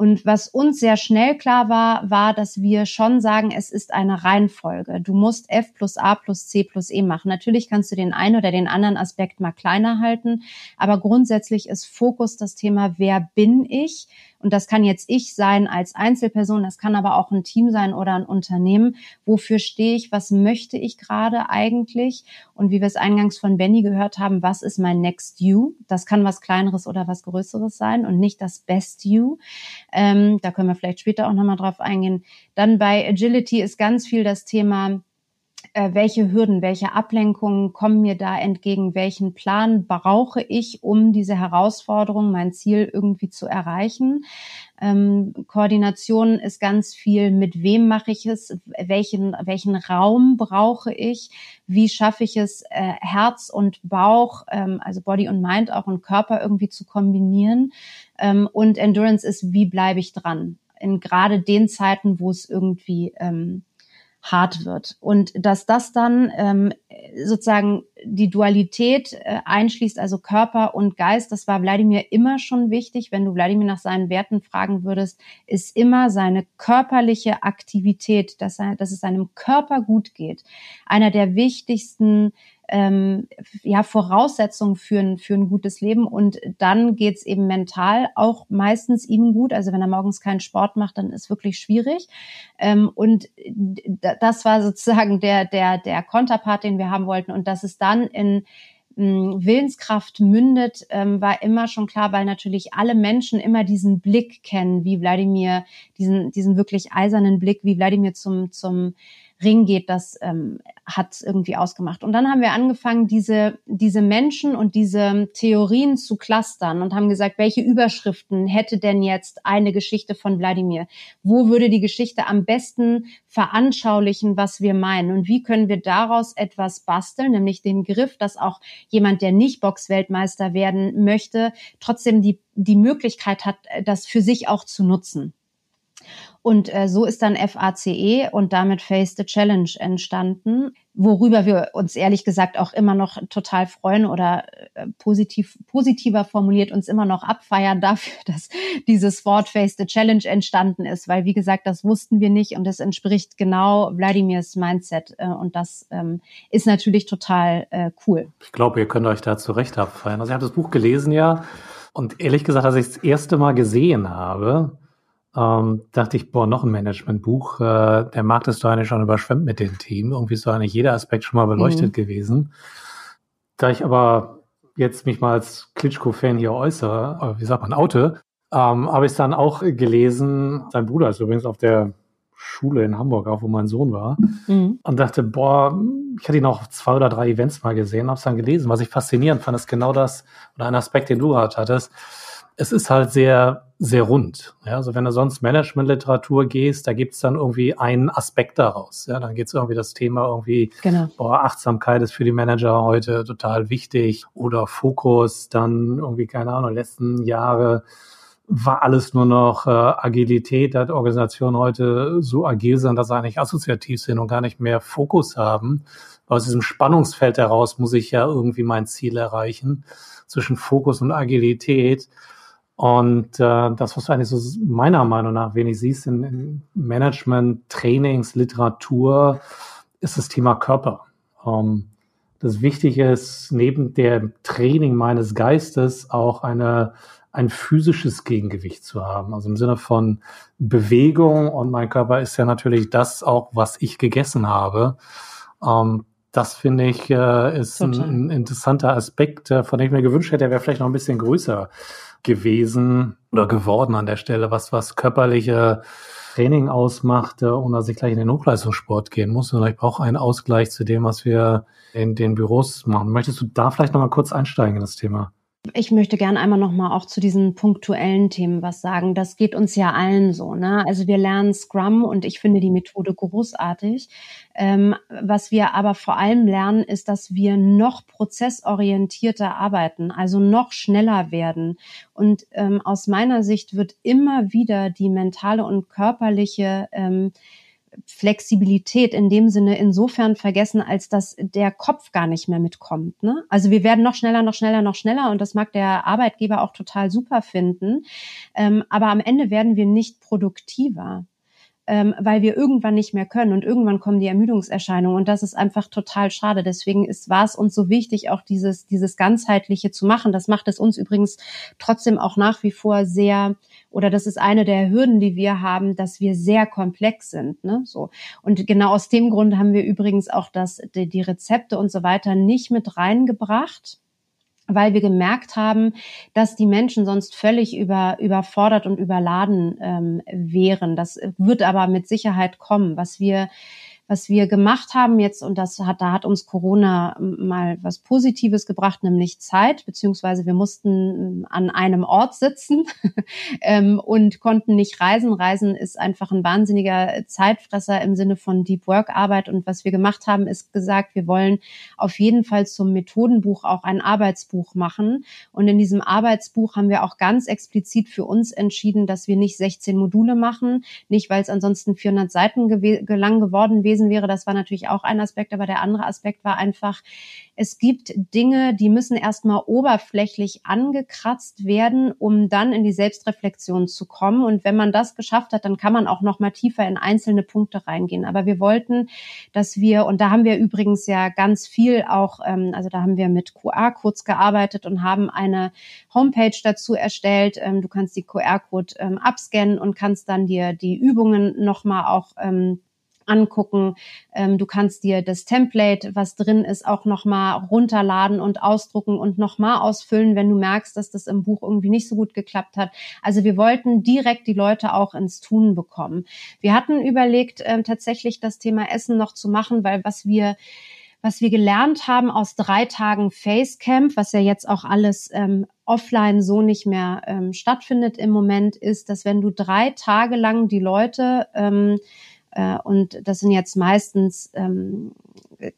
D: Und was uns sehr schnell klar war, war, dass wir schon sagen, es ist eine Reihenfolge. Du musst F plus A plus C plus E machen. Natürlich kannst du den einen oder den anderen Aspekt mal kleiner halten, aber grundsätzlich ist Fokus das Thema, wer bin ich Und das kann jetzt ich sein als Einzelperson, das kann aber auch ein Team sein oder ein Unternehmen. Wofür stehe ich? Was möchte ich gerade eigentlich? Und wie wir es eingangs von Benny gehört haben, was ist mein Next You? Das kann was Kleineres oder was Größeres sein und nicht das Best You. Ähm, da können wir vielleicht später auch nochmal drauf eingehen. Dann bei Agility ist ganz viel das Thema, äh, welche Hürden, welche Ablenkungen kommen mir da entgegen, welchen Plan brauche ich, um diese Herausforderung, mein Ziel irgendwie zu erreichen. Ähm, Koordination ist ganz viel, mit wem mache ich es, welchen, welchen Raum brauche ich, wie schaffe ich es, äh, Herz und Bauch, ähm, also Body und Mind auch und Körper irgendwie zu kombinieren. Ähm, und Endurance ist, wie bleibe ich dran? In gerade den Zeiten, wo es irgendwie ähm, hart wird. Und dass das dann ähm, sozusagen die Dualität äh, einschließt, also Körper und Geist, das war Wladimir immer schon wichtig. Wenn du Wladimir nach seinen Werten fragen würdest, ist immer seine körperliche Aktivität, dass, er, dass es seinem Körper gut geht, einer der wichtigsten ähm, ja, Voraussetzung für ein, für ein gutes Leben. Und dann geht's eben mental auch meistens ihm gut. Also wenn er morgens keinen Sport macht, dann ist wirklich schwierig. Ähm, und das war sozusagen der, der, der Konterpart, den wir haben wollten. Und dass es dann in Willenskraft mündet, ähm, war immer schon klar, weil natürlich alle Menschen immer diesen Blick kennen, wie Wladimir, diesen, diesen wirklich eisernen Blick, wie Wladimir zum, zum Ring geht, das ähm, hat irgendwie ausgemacht. Und dann haben wir angefangen, diese, diese Menschen und diese Theorien zu clustern und haben gesagt, welche Überschriften hätte denn jetzt eine Geschichte von Wladimir? Wo würde die Geschichte am besten veranschaulichen, was wir meinen? Und wie können wir daraus etwas basteln, nämlich den Griff, dass auch jemand, der nicht Boxweltmeister werden möchte, trotzdem die, die Möglichkeit hat, das für sich auch zu nutzen. Und äh, so ist dann FACE und damit Face the Challenge entstanden, worüber wir uns ehrlich gesagt auch immer noch total freuen oder äh, positiv, positiver formuliert uns immer noch abfeiern [LAUGHS] dafür, dass dieses Wort Face the Challenge entstanden ist, weil wie gesagt, das wussten wir nicht und es entspricht genau Wladimirs Mindset äh, und das ähm, ist natürlich total äh, cool.
B: Ich glaube, ihr könnt euch da zu Recht abfeiern. Also ich habe das Buch gelesen ja und ehrlich gesagt, als ich das erste Mal gesehen habe, ähm, dachte ich, boah, noch ein Managementbuch. Äh, der Markt ist doch eigentlich schon überschwemmt mit dem Team. Irgendwie ist doch eigentlich jeder Aspekt schon mal beleuchtet mhm. gewesen. Da ich aber jetzt mich mal als Klitschko-Fan hier äußere, wie sagt man, Aute, ähm, habe ich dann auch gelesen. Sein Bruder ist übrigens auf der Schule in Hamburg, auch wo mein Sohn war, mhm. und dachte, boah, ich hatte ihn auch zwei oder drei Events mal gesehen, habe es dann gelesen. Was ich faszinierend fand, ist genau das, oder ein Aspekt, den du gerade hattest, es ist halt sehr, sehr rund. Ja, also wenn du sonst Managementliteratur gehst, da gibt's dann irgendwie einen Aspekt daraus. Ja, dann geht's irgendwie das Thema irgendwie, genau. boah, Achtsamkeit ist für die Manager heute total wichtig oder Fokus, dann irgendwie, keine Ahnung, letzten Jahre war alles nur noch äh, Agilität, dass Organisationen heute so agil sind, dass sie eigentlich assoziativ sind und gar nicht mehr Fokus haben. Aus diesem Spannungsfeld heraus muss ich ja irgendwie mein Ziel erreichen zwischen Fokus und Agilität. Und äh, das, was du eigentlich so meiner Meinung nach wenig siehst in, in Management, Trainings, Literatur, ist das Thema Körper. Ähm, das Wichtige ist, neben dem Training meines Geistes auch eine, ein physisches Gegengewicht zu haben. Also im Sinne von Bewegung und mein Körper ist ja natürlich das auch, was ich gegessen habe. Ähm, das finde ich äh, ist ein, ein, interessanter Aspekt, äh, von dem ich mir gewünscht hätte, er wäre vielleicht noch ein bisschen größer gewesen oder geworden an der Stelle, was, was körperliche Training ausmachte und dass ich gleich in den Hochleistungssport gehen muss, sondern ich brauche einen Ausgleich zu dem, was wir in den Büros machen. Möchtest du da vielleicht noch mal kurz einsteigen in das Thema?
D: Ich möchte gerne einmal noch mal auch zu diesen punktuellen Themen was sagen. Das geht uns ja allen so. Ne? Also wir lernen Scrum und ich finde die Methode großartig. Ähm, was wir aber vor allem lernen, ist, dass wir noch prozessorientierter arbeiten, also noch schneller werden. Und ähm, aus meiner Sicht wird immer wieder die mentale und körperliche ähm, Flexibilität in dem Sinne insofern vergessen, als dass der Kopf gar nicht mehr mitkommt. Ne? Also wir werden noch schneller, noch schneller, noch schneller und das mag der Arbeitgeber auch total super finden. Ähm, aber am Ende werden wir nicht produktiver. Ähm, weil wir irgendwann nicht mehr können und irgendwann kommen die Ermüdungserscheinungen und das ist einfach total schade. Deswegen ist war es uns so wichtig, auch dieses dieses ganzheitliche zu machen. Das macht es uns übrigens trotzdem auch nach wie vor sehr oder das ist eine der Hürden, die wir haben, dass wir sehr komplex sind. Ne? So und genau aus dem Grund haben wir übrigens auch das die, die Rezepte und so weiter nicht mit reingebracht weil wir gemerkt haben, dass die Menschen sonst völlig über, überfordert und überladen ähm, wären. Das wird aber mit Sicherheit kommen. Was wir was wir gemacht haben jetzt, und das hat, da hat uns Corona mal was Positives gebracht, nämlich Zeit, beziehungsweise wir mussten an einem Ort sitzen [LAUGHS] ähm, und konnten nicht reisen. Reisen ist einfach ein wahnsinniger Zeitfresser im Sinne von Deep Work Arbeit. Und was wir gemacht haben, ist gesagt, wir wollen auf jeden Fall zum Methodenbuch auch ein Arbeitsbuch machen. Und in diesem Arbeitsbuch haben wir auch ganz explizit für uns entschieden, dass wir nicht 16 Module machen, nicht weil es ansonsten 400 Seiten lang geworden wäre, gewesen wäre. Das war natürlich auch ein Aspekt, aber der andere Aspekt war einfach, es gibt Dinge, die müssen erstmal oberflächlich angekratzt werden, um dann in die Selbstreflexion zu kommen. Und wenn man das geschafft hat, dann kann man auch noch mal tiefer in einzelne Punkte reingehen. Aber wir wollten, dass wir, und da haben wir übrigens ja ganz viel auch, ähm, also da haben wir mit QR-Codes gearbeitet und haben eine Homepage dazu erstellt. Ähm, du kannst die QR-Code ähm, abscannen und kannst dann dir die Übungen noch mal auch ähm, angucken. Ähm, du kannst dir das Template, was drin ist, auch nochmal runterladen und ausdrucken und nochmal ausfüllen, wenn du merkst, dass das im Buch irgendwie nicht so gut geklappt hat. Also wir wollten direkt die Leute auch ins Tun bekommen. Wir hatten überlegt, äh, tatsächlich das Thema Essen noch zu machen, weil was wir was wir gelernt haben aus drei Tagen Facecamp, was ja jetzt auch alles ähm, offline so nicht mehr ähm, stattfindet im Moment, ist, dass wenn du drei Tage lang die Leute ähm, äh, und das sind jetzt meistens ähm,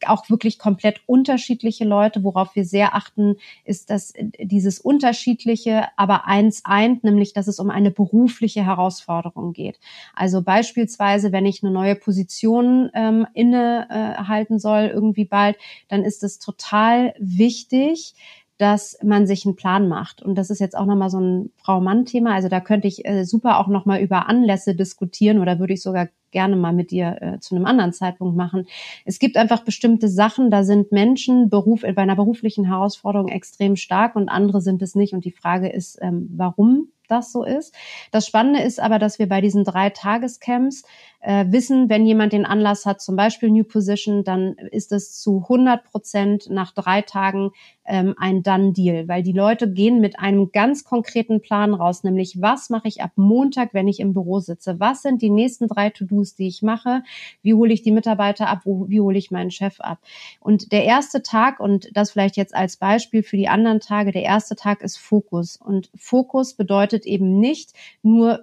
D: auch wirklich komplett unterschiedliche Leute. Worauf wir sehr achten, ist, dass dieses unterschiedliche, aber eins eint, nämlich, dass es um eine berufliche Herausforderung geht. Also beispielsweise, wenn ich eine neue Position ähm, innehalten äh, soll, irgendwie bald, dann ist es total wichtig, dass man sich einen Plan macht. Und das ist jetzt auch nochmal so ein Frau-Mann-Thema. Also da könnte ich äh, super auch nochmal über Anlässe diskutieren oder würde ich sogar gerne mal mit dir äh, zu einem anderen Zeitpunkt machen. Es gibt einfach bestimmte Sachen, da sind Menschen Beruf, bei einer beruflichen Herausforderung extrem stark und andere sind es nicht. Und die Frage ist, ähm, warum das so ist. Das Spannende ist aber, dass wir bei diesen drei Tagescamps äh, wissen, wenn jemand den Anlass hat, zum Beispiel New Position, dann ist es zu 100 Prozent nach drei Tagen ähm, ein Done-Deal, weil die Leute gehen mit einem ganz konkreten Plan raus, nämlich was mache ich ab Montag, wenn ich im Büro sitze? Was sind die nächsten drei To-Dos, die ich mache? Wie hole ich die Mitarbeiter ab? Wo, wie hole ich meinen Chef ab? Und der erste Tag, und das vielleicht jetzt als Beispiel für die anderen Tage, der erste Tag ist Fokus. Und Fokus bedeutet eben nicht nur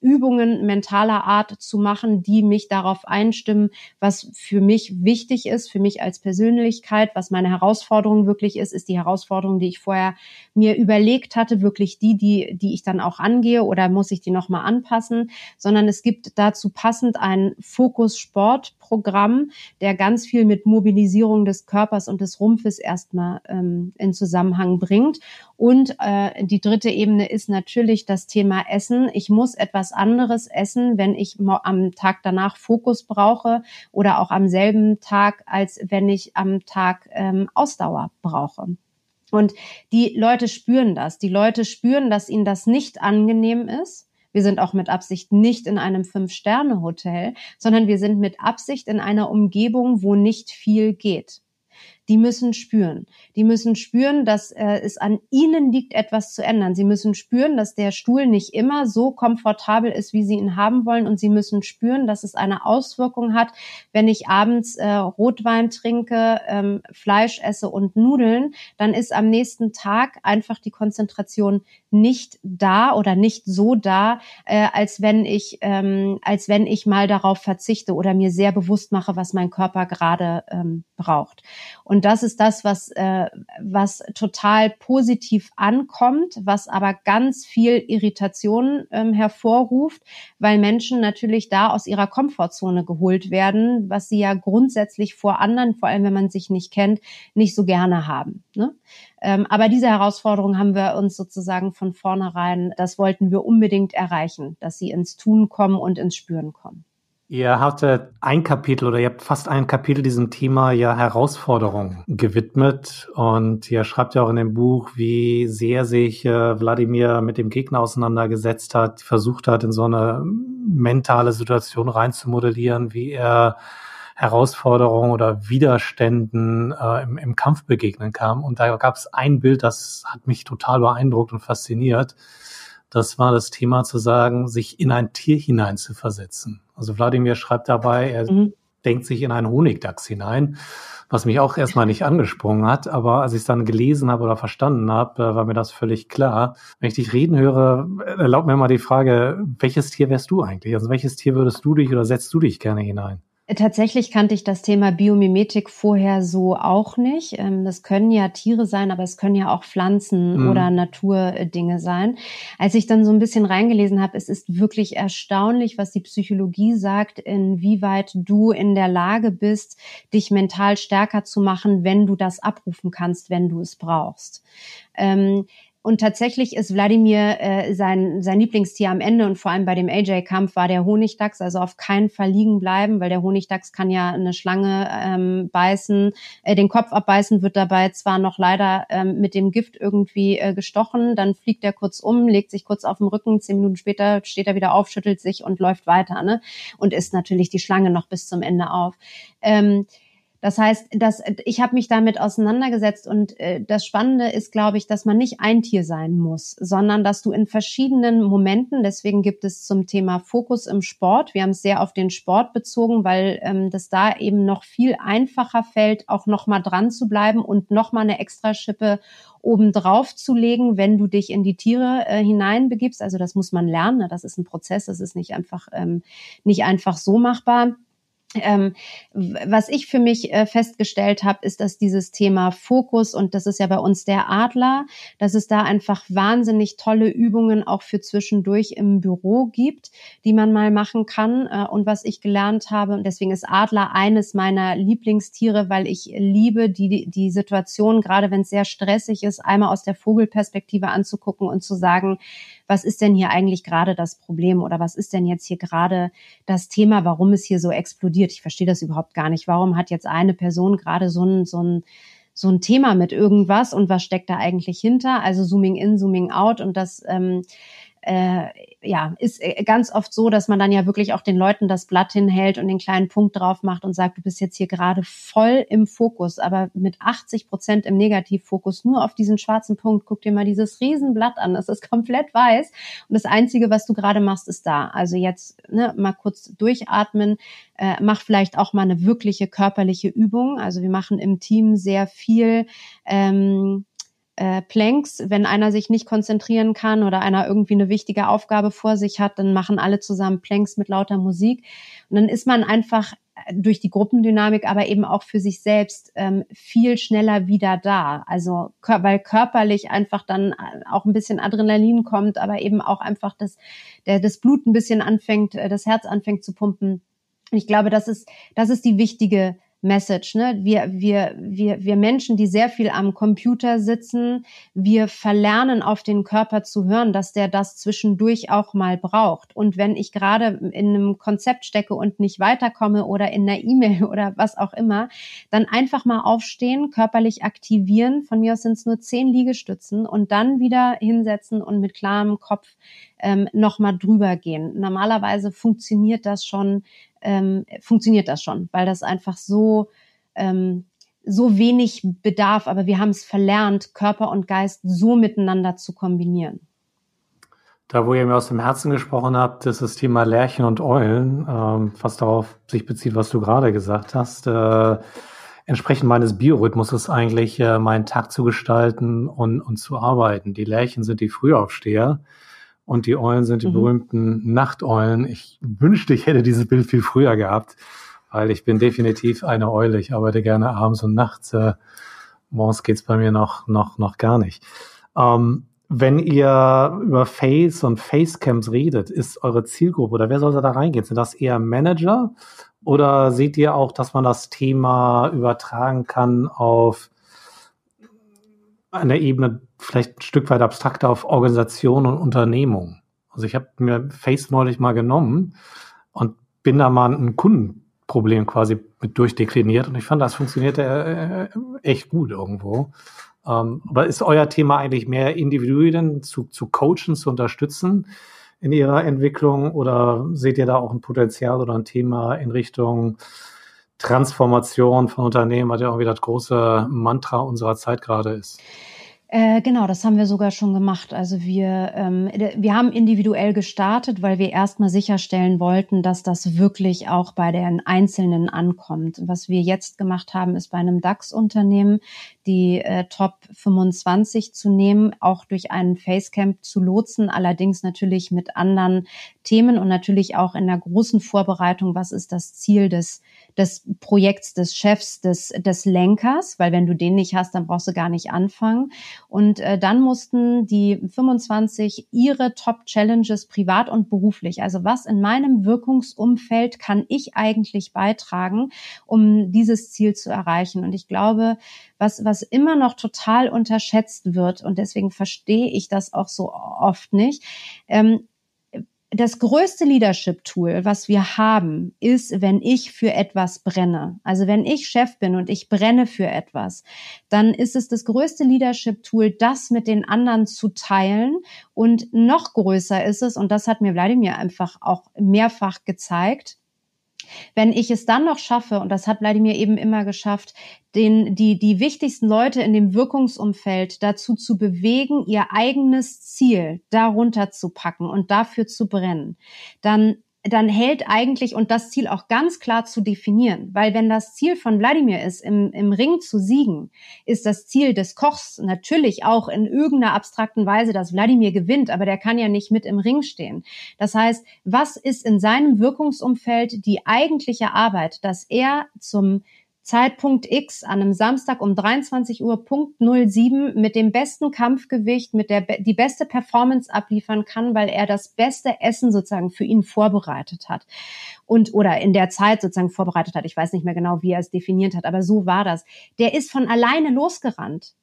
D: Übungen mentaler Art zu machen, die mich darauf einstimmen, was für mich wichtig ist, für mich als Persönlichkeit, was meine Herausforderung wirklich ist, ist die Herausforderung, die ich vorher mir überlegt hatte, wirklich die, die, die ich dann auch angehe oder muss ich die nochmal anpassen, sondern es gibt dazu passend ein Fokus-Sport-Programm, der ganz viel mit Mobilisierung des Körpers und des Rumpfes erstmal ähm, in Zusammenhang bringt. Und äh, die dritte Ebene ist natürlich das Thema Essen. Ich muss etwas anderes essen, wenn ich am Tag danach Fokus brauche oder auch am selben Tag, als wenn ich am Tag ähm, Ausdauer brauche. Und die Leute spüren das. Die Leute spüren, dass ihnen das nicht angenehm ist. Wir sind auch mit Absicht nicht in einem Fünf-Sterne-Hotel, sondern wir sind mit Absicht in einer Umgebung, wo nicht viel geht die müssen spüren. Die müssen spüren, dass äh, es an ihnen liegt, etwas zu ändern. Sie müssen spüren, dass der Stuhl nicht immer so komfortabel ist, wie sie ihn haben wollen. Und sie müssen spüren, dass es eine Auswirkung hat, wenn ich abends äh, Rotwein trinke, ähm, Fleisch esse und Nudeln, dann ist am nächsten Tag einfach die Konzentration nicht da oder nicht so da, äh, als wenn ich, ähm, als wenn ich mal darauf verzichte oder mir sehr bewusst mache, was mein Körper gerade ähm, braucht. Und und das ist das, was, äh, was total positiv ankommt, was aber ganz viel Irritation ähm, hervorruft, weil Menschen natürlich da aus ihrer Komfortzone geholt werden, was sie ja grundsätzlich vor anderen, vor allem wenn man sich nicht kennt, nicht so gerne haben. Ne? Ähm, aber diese Herausforderung haben wir uns sozusagen von vornherein, das wollten wir unbedingt erreichen, dass sie ins Tun kommen und ins Spüren kommen.
B: Ihr hattet ein Kapitel oder ihr habt fast ein Kapitel diesem Thema ja Herausforderungen gewidmet und ihr schreibt ja auch in dem Buch, wie sehr sich äh, Wladimir mit dem Gegner auseinandergesetzt hat, versucht hat, in so eine mentale Situation reinzumodellieren, wie er Herausforderungen oder Widerständen äh, im, im Kampf begegnen kam. Und da gab es ein Bild, das hat mich total beeindruckt und fasziniert. Das war das Thema zu sagen, sich in ein Tier hinein zu versetzen. Also Wladimir schreibt dabei, er mhm. denkt sich in einen Honigdachs hinein, was mich auch erstmal nicht angesprungen hat. Aber als ich es dann gelesen habe oder verstanden habe, äh, war mir das völlig klar. Wenn ich dich reden höre, erlaub mir mal die Frage, welches Tier wärst du eigentlich? Also welches Tier würdest du dich oder setzt du dich gerne hinein?
D: Tatsächlich kannte ich das Thema Biomimetik vorher so auch nicht. Ähm, das können ja Tiere sein, aber es können ja auch Pflanzen mhm. oder Naturdinge sein. Als ich dann so ein bisschen reingelesen habe, es ist wirklich erstaunlich, was die Psychologie sagt, inwieweit du in der Lage bist, dich mental stärker zu machen, wenn du das abrufen kannst, wenn du es brauchst. Ähm, und tatsächlich ist Wladimir äh, sein, sein Lieblingstier am Ende und vor allem bei dem AJ-Kampf war der Honigdachs, also auf keinen Fall liegen bleiben, weil der Honigdachs kann ja eine Schlange ähm, beißen, äh, den Kopf abbeißen, wird dabei zwar noch leider ähm, mit dem Gift irgendwie äh, gestochen, dann fliegt er kurz um, legt sich kurz auf den Rücken, zehn Minuten später steht er wieder auf, schüttelt sich und läuft weiter ne? und isst natürlich die Schlange noch bis zum Ende auf. Ähm, das heißt, dass ich habe mich damit auseinandergesetzt und äh, das Spannende ist, glaube ich, dass man nicht ein Tier sein muss, sondern dass du in verschiedenen Momenten, deswegen gibt es zum Thema Fokus im Sport, wir haben es sehr auf den Sport bezogen, weil ähm, das da eben noch viel einfacher fällt, auch noch mal dran zu bleiben und noch mal eine extra Schippe obendrauf zu legen, wenn du dich in die Tiere äh, hineinbegibst. Also das muss man lernen, ne? das ist ein Prozess, das ist nicht einfach ähm, nicht einfach so machbar. Ähm, was ich für mich äh, festgestellt habe, ist, dass dieses Thema Fokus und das ist ja bei uns der Adler, dass es da einfach wahnsinnig tolle Übungen auch für zwischendurch im Büro gibt, die man mal machen kann. Äh, und was ich gelernt habe, und deswegen ist Adler eines meiner Lieblingstiere, weil ich liebe die, die Situation, gerade wenn es sehr stressig ist, einmal aus der Vogelperspektive anzugucken und zu sagen, was ist denn hier eigentlich gerade das Problem oder was ist denn jetzt hier gerade das Thema, warum es hier so explodiert? Ich verstehe das überhaupt gar nicht. Warum hat jetzt eine Person gerade so ein, so ein so ein Thema mit irgendwas und was steckt da eigentlich hinter? Also Zooming in, Zooming out und das ähm, äh, ja, ist äh, ganz oft so, dass man dann ja wirklich auch den Leuten das Blatt hinhält und den kleinen Punkt drauf macht und sagt, du bist jetzt hier gerade voll im Fokus, aber mit 80 Prozent im Negativfokus, nur auf diesen schwarzen Punkt. Guck dir mal dieses Riesenblatt an, das ist [LAUGHS] komplett weiß und das Einzige, was du gerade machst, ist da. Also jetzt ne, mal kurz durchatmen, äh, mach vielleicht auch mal eine wirkliche körperliche Übung. Also wir machen im Team sehr viel ähm, äh, Planks, wenn einer sich nicht konzentrieren kann oder einer irgendwie eine wichtige Aufgabe vor sich hat, dann machen alle zusammen Planks mit lauter Musik. Und dann ist man einfach äh, durch die Gruppendynamik, aber eben auch für sich selbst ähm, viel schneller wieder da. Also weil körperlich einfach dann äh, auch ein bisschen Adrenalin kommt, aber eben auch einfach das, der, das Blut ein bisschen anfängt, äh, das Herz anfängt zu pumpen. Und ich glaube, das ist, das ist die wichtige Message. Ne? Wir, wir, wir, wir Menschen, die sehr viel am Computer sitzen, wir verlernen auf den Körper zu hören, dass der das zwischendurch auch mal braucht. Und wenn ich gerade in einem Konzept stecke und nicht weiterkomme oder in einer E-Mail [LAUGHS] oder was auch immer, dann einfach mal aufstehen, körperlich aktivieren. Von mir aus sind es nur zehn Liegestützen und dann wieder hinsetzen und mit klarem Kopf ähm, nochmal drüber gehen. Normalerweise funktioniert das schon ähm, funktioniert das schon, weil das einfach so ähm, so wenig bedarf, aber wir haben es verlernt, Körper und Geist so miteinander zu kombinieren.
B: Da, wo ihr mir aus dem Herzen gesprochen habt, ist das Thema Lerchen und Eulen, ähm, was darauf sich bezieht, was du gerade gesagt hast. Äh, entsprechend meines Biorhythmuses eigentlich äh, meinen Tag zu gestalten und, und zu arbeiten. Die Lerchen sind die Frühaufsteher und die Eulen sind die mhm. berühmten Nachteulen. Ich wünschte, ich hätte dieses Bild viel früher gehabt, weil ich bin definitiv eine Eule. Ich arbeite gerne abends und nachts. Äh, morgens geht's bei mir noch, noch, noch gar nicht. Ähm, wenn ihr über Face und Facecamps redet, ist eure Zielgruppe oder wer soll da reingehen? Sind das eher Manager oder seht ihr auch, dass man das Thema übertragen kann auf einer Ebene vielleicht ein Stück weit abstrakter auf Organisation und Unternehmung. Also ich habe mir Face neulich mal genommen und bin da mal ein Kundenproblem quasi mit durchdekliniert und ich fand, das funktionierte äh, echt gut irgendwo. Ähm, aber ist euer Thema eigentlich mehr Individuen zu, zu coachen, zu unterstützen in ihrer Entwicklung oder seht ihr da auch ein Potenzial oder ein Thema in Richtung Transformation von Unternehmen, was ja irgendwie das große Mantra unserer Zeit gerade ist?
D: Äh, genau, das haben wir sogar schon gemacht. Also wir, ähm, wir haben individuell gestartet, weil wir erstmal sicherstellen wollten, dass das wirklich auch bei den Einzelnen ankommt. Was wir jetzt gemacht haben, ist bei einem DAX-Unternehmen die äh, Top 25 zu nehmen, auch durch einen Facecamp zu lotsen, allerdings natürlich mit anderen Themen und natürlich auch in der großen Vorbereitung, was ist das Ziel des des Projekts des Chefs, des, des Lenkers, weil wenn du den nicht hast, dann brauchst du gar nicht anfangen. Und äh, dann mussten die 25 ihre Top-Challenges privat und beruflich, also was in meinem Wirkungsumfeld kann ich eigentlich beitragen, um dieses Ziel zu erreichen. Und ich glaube, was, was immer noch total unterschätzt wird, und deswegen verstehe ich das auch so oft nicht, ähm, das größte Leadership-Tool, was wir haben, ist, wenn ich für etwas brenne. Also wenn ich Chef bin und ich brenne für etwas, dann ist es das größte Leadership-Tool, das mit den anderen zu teilen. Und noch größer ist es, und das hat mir Wladimir einfach auch mehrfach gezeigt, wenn ich es dann noch schaffe, und das hat Wladimir eben immer geschafft, den, die, die wichtigsten Leute in dem Wirkungsumfeld dazu zu bewegen, ihr eigenes Ziel darunter zu packen und dafür zu brennen, dann dann hält eigentlich und das Ziel auch ganz klar zu definieren. Weil wenn das Ziel von Wladimir ist, im, im Ring zu siegen, ist das Ziel des Kochs natürlich auch in irgendeiner abstrakten Weise, dass Wladimir gewinnt, aber der kann ja nicht mit im Ring stehen. Das heißt, was ist in seinem Wirkungsumfeld die eigentliche Arbeit, dass er zum Zeitpunkt X an einem Samstag um 23 Uhr Punkt 07 mit dem besten Kampfgewicht, mit der die beste Performance abliefern kann, weil er das beste Essen sozusagen für ihn vorbereitet hat und oder in der Zeit sozusagen vorbereitet hat. Ich weiß nicht mehr genau, wie er es definiert hat, aber so war das. Der ist von alleine losgerannt.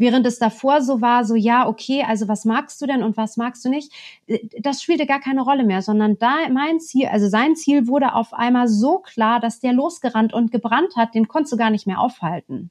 D: Während es davor so war, so ja, okay, also was magst du denn und was magst du nicht, äh, das spielte gar keine Rolle mehr, sondern da mein Ziel, also sein Ziel wurde auf einmal so klar, dass der losgerannt und gebrannt hat, den konntest du gar nicht mehr aufhalten.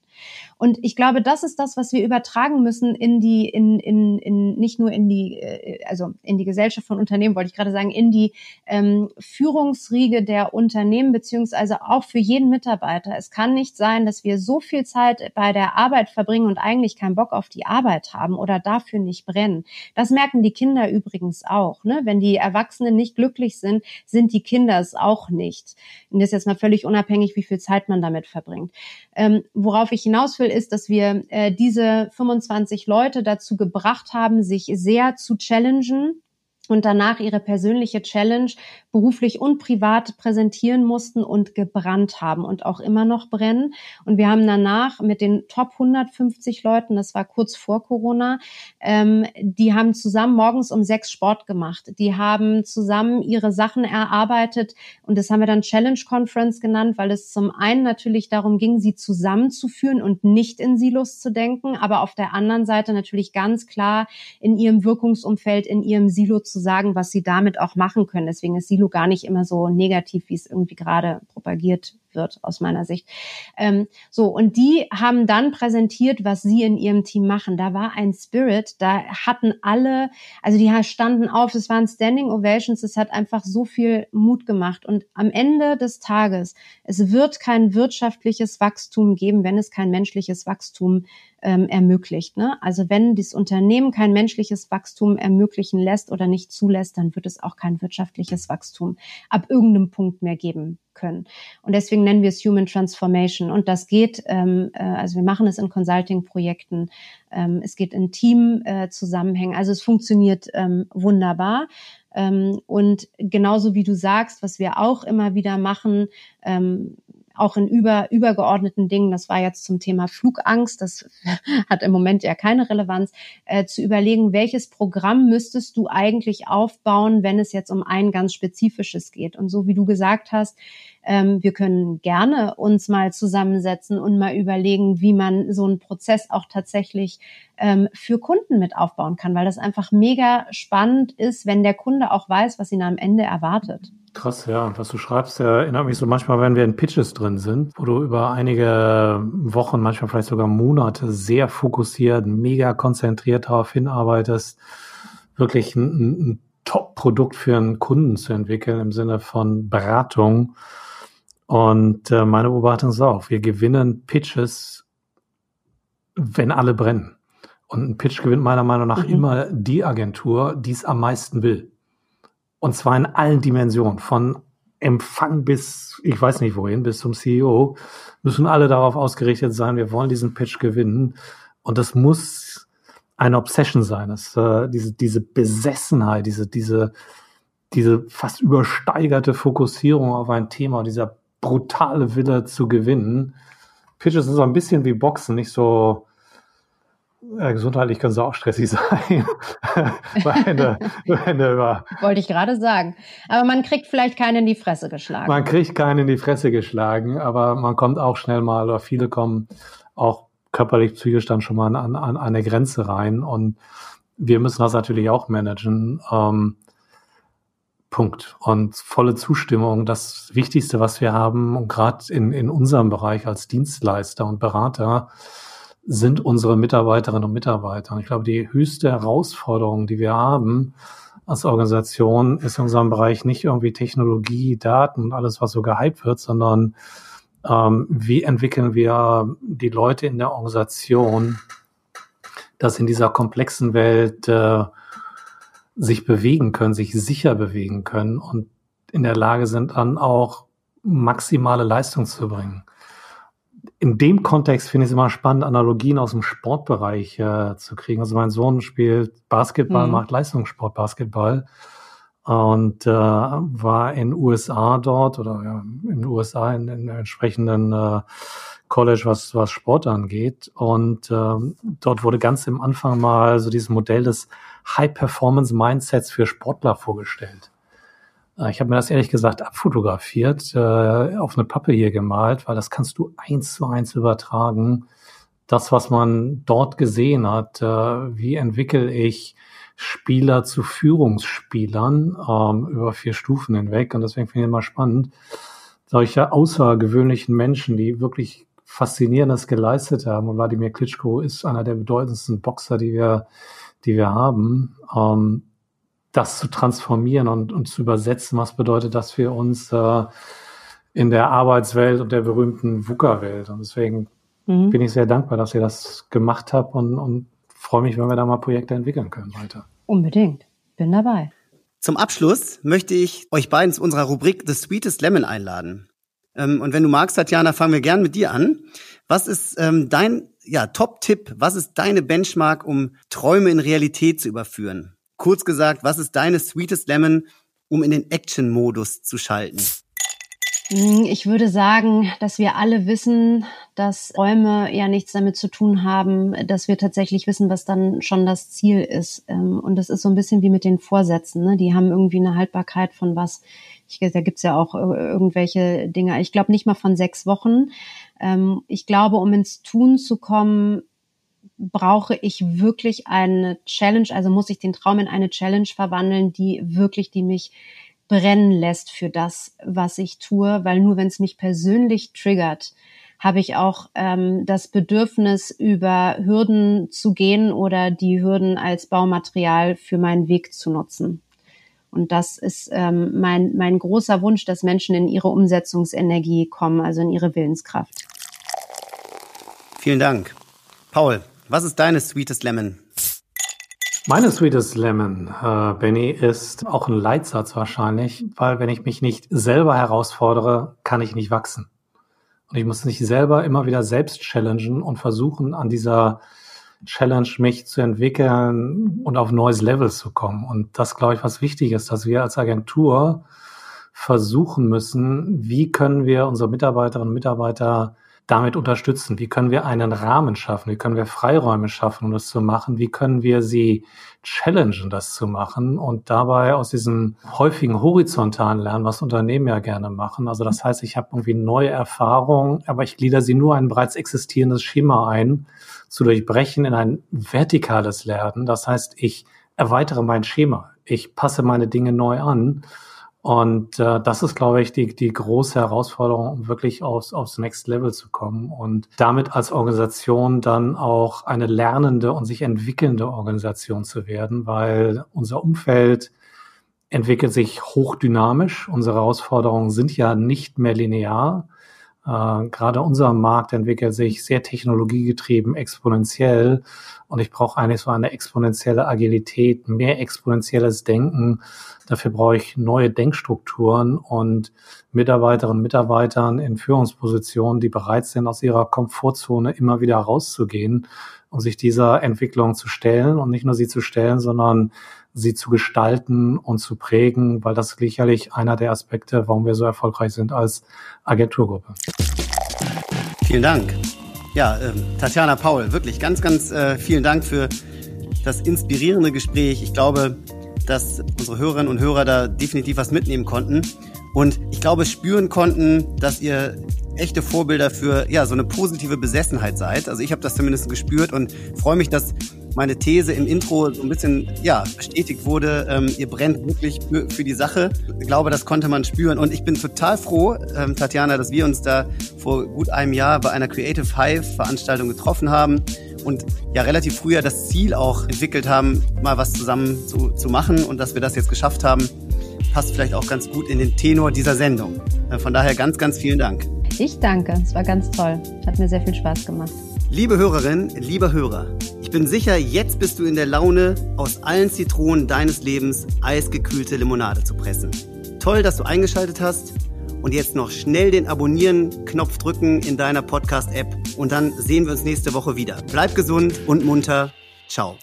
D: Und ich glaube, das ist das, was wir übertragen müssen in die, in, in, in nicht nur in die, äh, also in die Gesellschaft von Unternehmen, wollte ich gerade sagen, in die ähm, Führungsriege der Unternehmen, beziehungsweise auch für jeden Mitarbeiter. Es kann nicht sein, dass wir so viel Zeit bei der Arbeit verbringen und eigentlich keinen Bock auf die Arbeit haben oder dafür nicht brennen. Das merken die Kinder übrigens auch. Ne? Wenn die Erwachsenen nicht glücklich sind, sind die Kinder es auch nicht. Und das ist jetzt mal völlig unabhängig, wie viel Zeit man damit verbringt. Ähm, worauf ich hinaus will, ist, dass wir äh, diese 25 Leute dazu gebracht haben, sich sehr zu challengen und danach ihre persönliche Challenge beruflich und privat präsentieren mussten und gebrannt haben und auch immer noch brennen. Und wir haben danach mit den Top 150 Leuten, das war kurz vor Corona, ähm, die haben zusammen morgens um sechs Sport gemacht. Die haben zusammen ihre Sachen erarbeitet und das haben wir dann Challenge Conference genannt, weil es zum einen natürlich darum ging, sie zusammenzuführen und nicht in Silos zu denken, aber auf der anderen Seite natürlich ganz klar in ihrem Wirkungsumfeld, in ihrem Silo zu sagen, was sie damit auch machen können. Deswegen ist Silo gar nicht immer so negativ, wie es irgendwie gerade propagiert wird aus meiner Sicht. Ähm, so, und die haben dann präsentiert, was sie in ihrem Team machen. Da war ein Spirit, da hatten alle, also die standen auf, es waren Standing Ovations, es hat einfach so viel Mut gemacht. Und am Ende des Tages, es wird kein wirtschaftliches Wachstum geben, wenn es kein menschliches Wachstum ähm, ermöglicht. Ne? Also wenn das Unternehmen kein menschliches Wachstum ermöglichen lässt oder nicht zulässt, dann wird es auch kein wirtschaftliches Wachstum ab irgendeinem Punkt mehr geben können. Und deswegen nennen wir es Human Transformation. Und das geht, ähm, äh, also wir machen es in Consulting-Projekten, ähm, es geht in Team-Zusammenhängen. Äh, also es funktioniert ähm, wunderbar. Ähm, und genauso wie du sagst, was wir auch immer wieder machen, ähm, auch in über, übergeordneten Dingen, das war jetzt zum Thema Flugangst, das [LAUGHS] hat im Moment ja keine Relevanz, äh, zu überlegen, welches Programm müsstest du eigentlich aufbauen, wenn es jetzt um ein ganz spezifisches geht. Und so wie du gesagt hast, ähm, wir können gerne uns mal zusammensetzen und mal überlegen, wie man so einen Prozess auch tatsächlich ähm, für Kunden mit aufbauen kann, weil das einfach mega spannend ist, wenn der Kunde auch weiß, was ihn am Ende erwartet.
B: Krass, ja. Was du schreibst, erinnert mich so manchmal, wenn wir in Pitches drin sind, wo du über einige Wochen, manchmal vielleicht sogar Monate sehr fokussiert, mega konzentriert darauf hinarbeitest, wirklich ein, ein Top-Produkt für einen Kunden zu entwickeln im Sinne von Beratung und äh, meine Beobachtung ist auch, wir gewinnen Pitches, wenn alle brennen. Und ein Pitch gewinnt meiner Meinung nach mhm. immer die Agentur, die es am meisten will. Und zwar in allen Dimensionen, von Empfang bis, ich weiß nicht wohin, bis zum CEO, müssen alle darauf ausgerichtet sein, wir wollen diesen Pitch gewinnen. Und das muss eine Obsession sein. Das, äh, diese, diese Besessenheit, diese, diese, diese fast übersteigerte Fokussierung auf ein Thema, dieser brutale Wille zu gewinnen. Pitches sind so ein bisschen wie Boxen, nicht so ja, gesundheitlich können sie auch stressig [LAUGHS] sein.
D: Ende, Ende über, Wollte ich gerade sagen. Aber man kriegt vielleicht keinen in die Fresse geschlagen.
B: Man kriegt keinen in die Fresse geschlagen, aber man kommt auch schnell mal, oder viele kommen auch körperlich, psychisch dann schon mal an, an eine Grenze rein. Und wir müssen das natürlich auch managen. Ähm, Punkt. Und volle Zustimmung, das Wichtigste, was wir haben, gerade in, in unserem Bereich als Dienstleister und Berater, sind unsere Mitarbeiterinnen und Mitarbeiter. Und ich glaube, die höchste Herausforderung, die wir haben als Organisation, ist in unserem Bereich nicht irgendwie Technologie, Daten und alles, was so gehypt wird, sondern ähm, wie entwickeln wir die Leute in der Organisation, dass in dieser komplexen Welt äh, sich bewegen können, sich sicher bewegen können und in der Lage sind, dann auch maximale Leistung zu bringen. In dem Kontext finde ich es immer spannend, Analogien aus dem Sportbereich äh, zu kriegen. Also mein Sohn spielt Basketball, mhm. macht Leistungssport Basketball und äh, war in USA dort oder ja, in den USA in, in entsprechenden äh, College, was, was Sport angeht. Und äh, dort wurde ganz im Anfang mal so dieses Modell des High-Performance-Mindsets für Sportler vorgestellt. Äh, ich habe mir das ehrlich gesagt abfotografiert, äh, auf eine Pappe hier gemalt, weil das kannst du eins zu eins übertragen. Das, was man dort gesehen hat, äh, wie entwickle ich Spieler zu Führungsspielern ähm, über vier Stufen hinweg. Und deswegen finde ich immer spannend, solche außergewöhnlichen Menschen, die wirklich Faszinierendes geleistet haben. Und Wladimir Klitschko ist einer der bedeutendsten Boxer, die wir die wir haben, ähm, das zu transformieren und, und zu übersetzen, was bedeutet das für uns äh, in der Arbeitswelt und der berühmten VUCA-Welt. Und deswegen mhm. bin ich sehr dankbar, dass ihr das gemacht habt und, und freue mich, wenn wir da mal Projekte entwickeln können weiter.
D: Unbedingt. Bin dabei.
C: Zum Abschluss möchte ich euch beiden zu unserer Rubrik The Sweetest Lemon einladen. Ähm, und wenn du magst, Tatjana, fangen wir gern mit dir an. Was ist ähm, dein ja, Top-Tipp? Was ist deine Benchmark, um Träume in Realität zu überführen? Kurz gesagt, was ist deine Sweetest Lemon, um in den Action-Modus zu schalten?
D: Hm, ich würde sagen, dass wir alle wissen, dass Räume ja nichts damit zu tun haben, dass wir tatsächlich wissen, was dann schon das Ziel ist. Ähm, und das ist so ein bisschen wie mit den Vorsätzen. Ne? Die haben irgendwie eine Haltbarkeit von was. Ich, da gibt's ja auch irgendwelche Dinge. Ich glaube nicht mal von sechs Wochen. Ähm, ich glaube, um ins Tun zu kommen, brauche ich wirklich eine Challenge, also muss ich den Traum in eine Challenge verwandeln, die wirklich, die mich brennen lässt für das, was ich tue, weil nur wenn es mich persönlich triggert, habe ich auch ähm, das Bedürfnis, über Hürden zu gehen oder die Hürden als Baumaterial für meinen Weg zu nutzen. Und das ist ähm, mein, mein großer Wunsch, dass Menschen in ihre Umsetzungsenergie kommen, also in ihre Willenskraft.
C: Vielen Dank. Paul, was ist deine Sweetest Lemon?
B: Meine Sweetest Lemon, äh, Benny, ist auch ein Leitsatz wahrscheinlich, weil wenn ich mich nicht selber herausfordere, kann ich nicht wachsen. Und ich muss mich selber immer wieder selbst challengen und versuchen, an dieser Challenge mich zu entwickeln und auf neues Level zu kommen. Und das, glaube ich, was wichtig ist, dass wir als Agentur versuchen müssen, wie können wir unsere Mitarbeiterinnen und Mitarbeiter damit unterstützen? Wie können wir einen Rahmen schaffen? Wie können wir Freiräume schaffen, um das zu machen? Wie können wir sie challengen, das zu machen und dabei aus diesem häufigen horizontalen Lernen, was Unternehmen ja gerne machen. Also das heißt, ich habe irgendwie neue Erfahrungen, aber ich glieder sie nur ein bereits existierendes Schema ein, zu durchbrechen in ein vertikales Lernen. Das heißt, ich erweitere mein Schema. Ich passe meine Dinge neu an und äh, das ist, glaube ich, die, die große Herausforderung, um wirklich aufs, aufs Next Level zu kommen und damit als Organisation dann auch eine lernende und sich entwickelnde Organisation zu werden, weil unser Umfeld entwickelt sich hochdynamisch. Unsere Herausforderungen sind ja nicht mehr linear. Äh, gerade unser Markt entwickelt sich sehr technologiegetrieben, exponentiell. Und ich brauche eigentlich so eine exponentielle Agilität, mehr exponentielles Denken. Dafür brauche ich neue Denkstrukturen und Mitarbeiterinnen und Mitarbeitern in Führungspositionen, die bereit sind, aus ihrer Komfortzone immer wieder rauszugehen und sich dieser Entwicklung zu stellen und nicht nur sie zu stellen, sondern sie zu gestalten und zu prägen, weil das sicherlich einer der Aspekte, warum wir so erfolgreich sind als Agenturgruppe.
C: Vielen Dank. Ja, äh, Tatjana Paul, wirklich ganz, ganz äh, vielen Dank für das inspirierende Gespräch. Ich glaube, dass unsere Hörerinnen und Hörer da definitiv was mitnehmen konnten und ich glaube spüren konnten, dass ihr echte Vorbilder für ja so eine positive Besessenheit seid. Also ich habe das zumindest gespürt und freue mich, dass meine These im Intro so ein bisschen ja bestätigt wurde. Ähm, ihr brennt wirklich für, für, die Sache. Ich glaube, das konnte man spüren und ich bin total froh, ähm, Tatjana, dass wir uns da vor gut einem Jahr bei einer Creative Hive Veranstaltung getroffen haben und ja relativ früher das Ziel auch entwickelt haben, mal was zusammen zu, zu machen und dass wir das jetzt geschafft haben, passt vielleicht auch ganz gut in den Tenor dieser Sendung. Äh, von daher ganz, ganz vielen Dank.
D: Ich danke, es war ganz toll. Hat mir sehr viel Spaß gemacht.
C: Liebe Hörerin, lieber Hörer, ich bin sicher, jetzt bist du in der Laune, aus allen Zitronen deines Lebens eisgekühlte Limonade zu pressen. Toll, dass du eingeschaltet hast und jetzt noch schnell den Abonnieren-Knopf drücken in deiner Podcast-App und dann sehen wir uns nächste Woche wieder. Bleib gesund und munter. Ciao.